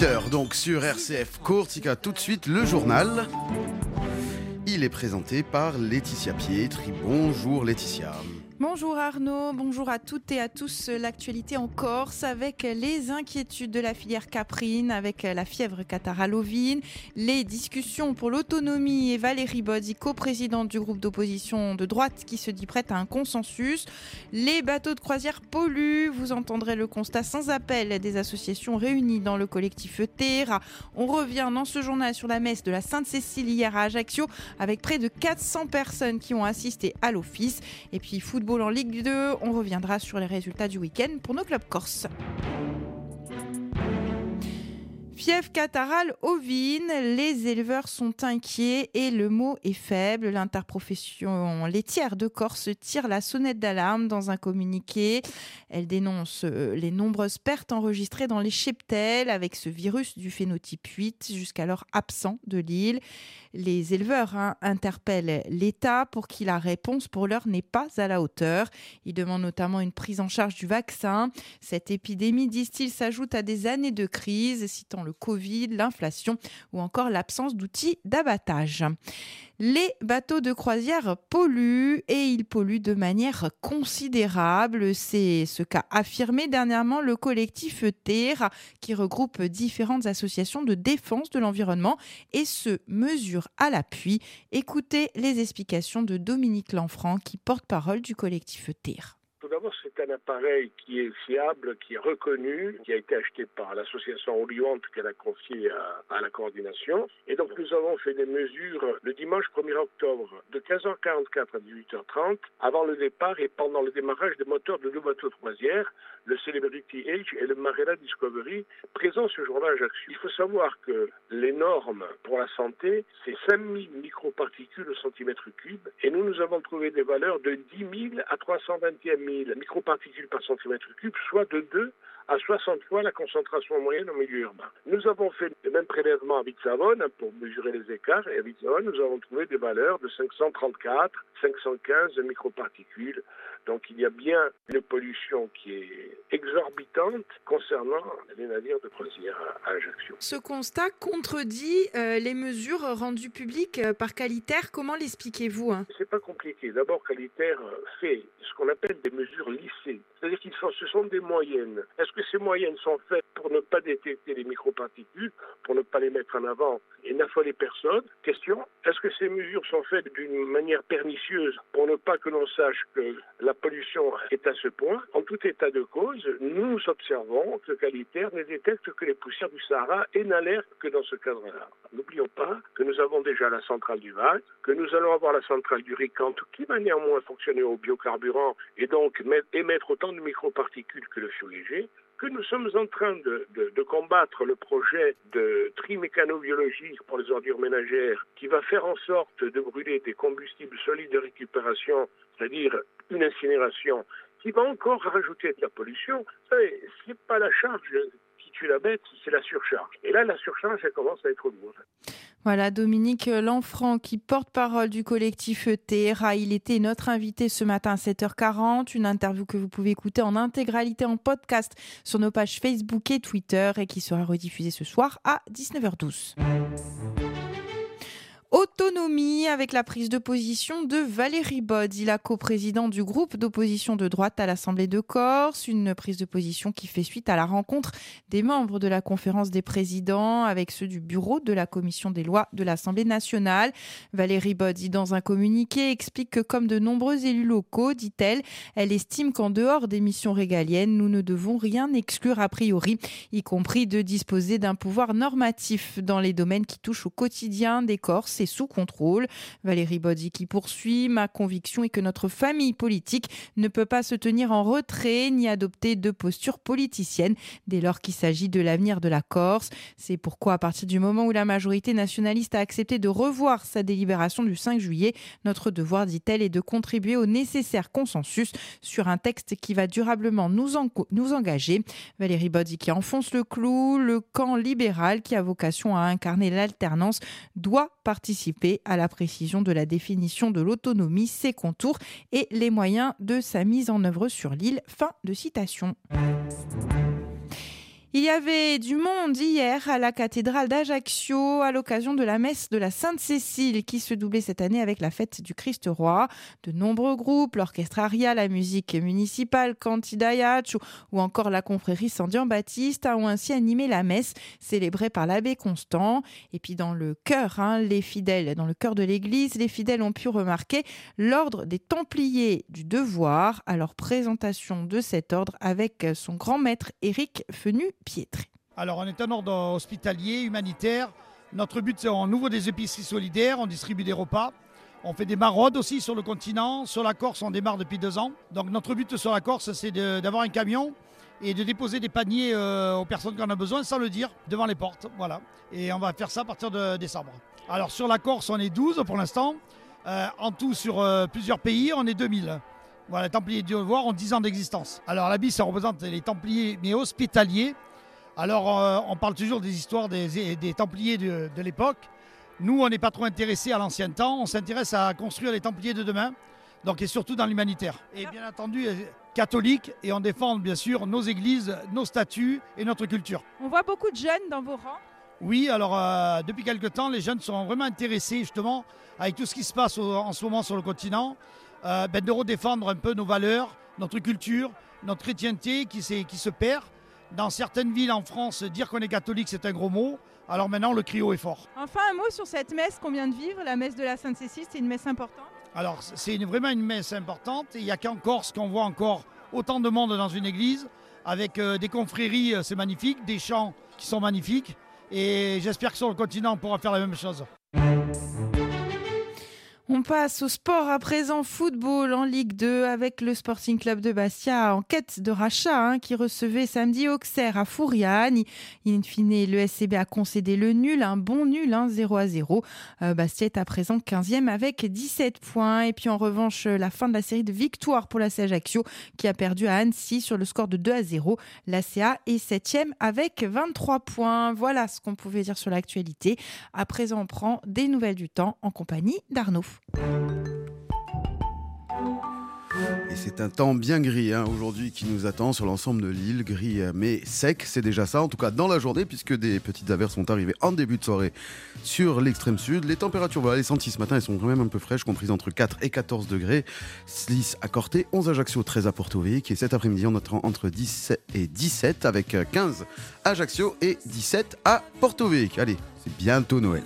8h donc sur RCF Courtica. Tout de suite le journal. Il est présenté par Laetitia Pietri. Bonjour Laetitia. Bonjour Arnaud, bonjour à toutes et à tous. L'actualité en Corse avec les inquiétudes de la filière caprine, avec la fièvre cataralovine, les discussions pour l'autonomie et Valérie Bodzi, co-présidente du groupe d'opposition de droite qui se dit prête à un consensus. Les bateaux de croisière polluent, vous entendrez le constat sans appel des associations réunies dans le collectif Terra. On revient dans ce journal sur la messe de la Sainte-Cécile hier à Ajaccio avec près de 400 personnes qui ont assisté à l'office. En Ligue 2. On reviendra sur les résultats du week-end pour nos clubs corses. Fièvre catarale ovine, les éleveurs sont inquiets et le mot est faible. L'interprofession laitière de Corse tire la sonnette d'alarme dans un communiqué. Elle dénonce euh, les nombreuses pertes enregistrées dans les cheptels avec ce virus du phénotype 8 jusqu'alors absent de l'île. Les éleveurs hein, interpellent l'État pour qui la réponse pour l'heure n'est pas à la hauteur. Ils demandent notamment une prise en charge du vaccin. Cette épidémie, disent-ils, s'ajoute à des années de crise, citant le Covid, l'inflation ou encore l'absence d'outils d'abattage. Les bateaux de croisière polluent et ils polluent de manière considérable. C'est ce qu'a affirmé dernièrement le collectif Terra qui regroupe différentes associations de défense de l'environnement et se mesure à l'appui. Écoutez les explications de Dominique Lanfranc qui porte-parole du collectif Terra c'est un appareil qui est fiable, qui est reconnu, qui a été acheté par l'association Oliante qu'elle a confié à, la coordination. Et donc, nous avons fait des mesures le dimanche 1er octobre de 15h44 à 18h30 avant le départ et pendant le démarrage des moteurs de deux bateaux de croisière, le Celebrity Age et le Marella Discovery, présents ce jour-là à Ajaccio. Il faut savoir que les normes pour la santé, c'est 5000 microparticules au centimètre cube et nous, nous avons trouvé des valeurs de 10 000 à 321 000 microparticules par centimètre cube, soit de 2 à 60 fois la concentration moyenne en milieu urbain. Nous avons fait le même prélèvement à Vitsavone pour mesurer les écarts et à Vitsavone, nous avons trouvé des valeurs de 534, 515 microparticules. Donc il y a bien une pollution qui est exorbitante concernant les navires de croisière à Ajaccio. Ce constat contredit euh, les mesures rendues publiques euh, par Qualitaire. Comment l'expliquez-vous hein? C'est pas compliqué. D'abord, Qualitaire fait ce qu'on appelle des mesures lissées. C'est-à-dire que ce sont des moyennes. Est-ce que ces moyennes sont faites pour ne pas détecter les microparticules, pour ne pas les mettre en avant et n'affoler personne? Question, est-ce que ces mesures sont faites d'une manière pernicieuse pour ne pas que l'on sache que la pollution est à ce point En tout état de cause, nous observons que Qualitaire ne détecte que les poussières du Sahara et n'alerte que dans ce cadre-là. N'oublions pas que nous avons déjà la centrale du Val, que nous allons avoir la centrale du Ricante qui va néanmoins fonctionner au biocarburant et donc émettre autant de microparticules que le fioul léger, que nous sommes en train de, combattre le projet de tri mécano-biologique pour les ordures ménagères qui va faire en sorte de brûler des combustibles solides de récupération, c'est-à-dire une incinération, qui va encore rajouter de la pollution. Ce n'est pas la charge qui tue la bête, c'est la surcharge. Et là, la surcharge, elle commence à être lourde. Voilà, Dominique Lanfranc, qui porte-parole du collectif Terra. Il était notre invité ce matin à 7h40. Une interview que vous pouvez écouter en intégralité en podcast sur nos pages Facebook et Twitter et qui sera rediffusée ce soir à 19h12. Autonomie avec la prise de position de Valérie Bodzi, la coprésidente du groupe d'opposition de droite à l'Assemblée de Corse. Une prise de position qui fait suite à la rencontre des membres de la conférence des présidents avec ceux du bureau de la commission des lois de l'Assemblée nationale. Valérie Bodzi, dans un communiqué, explique que comme de nombreux élus locaux, dit-elle, elle estime qu'en dehors des missions régaliennes, nous ne devons rien exclure a priori, y compris de disposer d'un pouvoir normatif dans les domaines qui touchent au quotidien des Corses sous contrôle. Valérie Bodzi qui poursuit Ma conviction est que notre famille politique ne peut pas se tenir en retrait ni adopter de posture politicienne dès lors qu'il s'agit de l'avenir de la Corse. C'est pourquoi, à partir du moment où la majorité nationaliste a accepté de revoir sa délibération du 5 juillet, notre devoir, dit-elle, est de contribuer au nécessaire consensus sur un texte qui va durablement nous, engager. Valérie Bodzi qui enfonce le clou, le camp libéral qui a vocation à incarner l'alternance doit participer à la de la définition de l'autonomie, ses contours et les moyens de sa mise en œuvre sur l'île. Fin de citation. Il y avait du monde hier à la cathédrale d'Ajaccio à l'occasion de la messe de la Sainte-Cécile qui se doublait cette année avec la fête du Christ roi. De nombreux groupes, l'orchestre Aria, la musique municipale, Cantidayach ou encore la confrérie Saint-Dian-Baptiste ont ainsi animé la messe célébrée par l'abbé Constant. Et puis dans le cœur, hein, les fidèles, dans le cœur de l'église, les fidèles ont pu remarquer l'ordre des Templiers du Devoir à leur présentation de cet ordre avec son grand maître Éric Fenu alors, on est un ordre hospitalier, humanitaire. Notre but, c'est on ouvre des épiceries solidaires, on distribue des repas. On fait des maraudes aussi sur le continent. Sur la Corse, on démarre depuis deux ans. Donc, notre but sur la Corse, c'est d'avoir un camion et de déposer des paniers euh, aux personnes qui en ont besoin sans le dire devant les portes. Voilà. Et on va faire ça à partir de décembre. Alors, sur la Corse, on est 12 pour l'instant. Euh, en tout, sur euh, plusieurs pays, on est 2000. Voilà, les Templiers du Devoir ont 10 ans d'existence. Alors, la bise, ça représente les Templiers, mais hospitaliers. Alors, euh, on parle toujours des histoires des, Templiers de, l'époque. Nous, on n'est pas trop intéressés à l'ancien temps. On s'intéresse à construire les Templiers de demain. Donc, et surtout dans l'humanitaire. Et bien entendu, euh, catholique. Et on défend bien sûr nos églises, nos statuts et notre culture. On voit beaucoup de jeunes dans vos rangs. Oui, alors euh, depuis quelque temps, les jeunes sont vraiment intéressés justement avec tout ce qui se passe en ce moment sur le continent, ben, de redéfendre un peu nos valeurs, notre culture, notre chrétienté qui, qui se perd. Dans certaines villes en France, dire qu'on est catholique, c'est un gros mot. Alors maintenant, le crio est fort. Enfin, un mot sur cette messe qu'on vient de vivre, la messe de la Sainte-Cécile, c'est une messe importante Alors, c'est vraiment une messe importante. il n'y a qu'en Corse qu'on voit encore autant de monde dans une église, avec euh, des confréries, euh, c'est magnifique, des chants qui sont magnifiques. Et j'espère que sur le continent, on pourra faire la même chose. On passe au sport à présent, football en Ligue 2 avec le Sporting Club de Bastia en quête de rachat hein, qui recevait samedi Auxerre à Fouriane. In fine, le SCB a concédé le nul, un bon nul, 0 hein, à 0. Euh, Bastia est à présent 15e avec 17 points. Et puis en revanche, la fin de la série de victoires pour la Ajaccio qui a perdu à Annecy sur le score de 2 à 0. La CA est 7e avec 23 points. Voilà ce qu'on pouvait dire sur l'actualité. À présent, on prend des nouvelles du temps en compagnie d'Arnaud. Et c'est un temps bien gris hein, aujourd'hui qui nous attend sur l'ensemble de l'île, gris euh, mais sec, c'est déjà ça, en tout cas dans la journée, puisque des petites averses sont arrivées en début de soirée sur l'extrême sud. Les températures, voilà, les sentis ce matin, elles sont quand même un peu fraîches, comprises entre 4 et 14 degrés. 10 à Corté, 11 à Ajaccio, 13 à Porto Vecchio, et cet après-midi on attend entre 10 et 17 avec 15 à Ajaccio et 17 à Porto Vecchio. Allez, c'est bientôt Noël.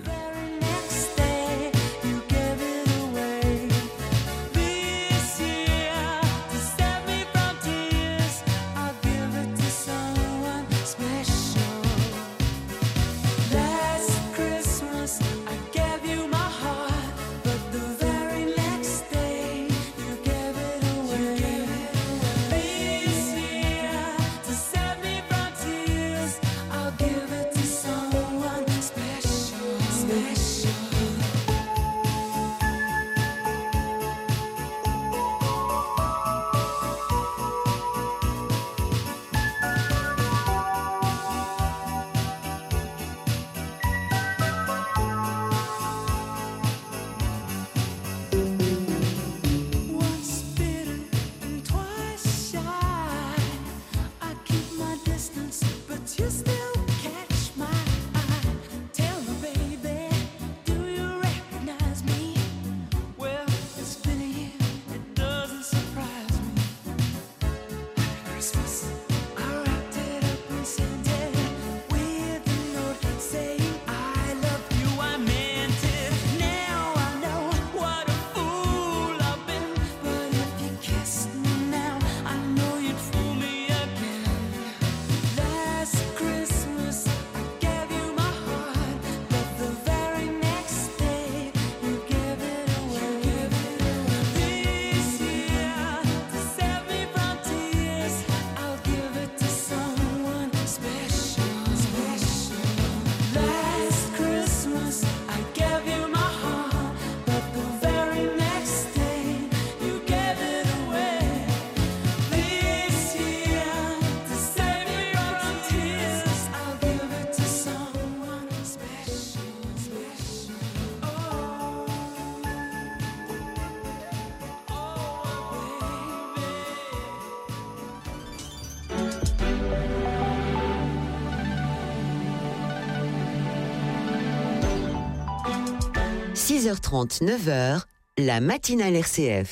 6h30, 9h, la matinale RCF.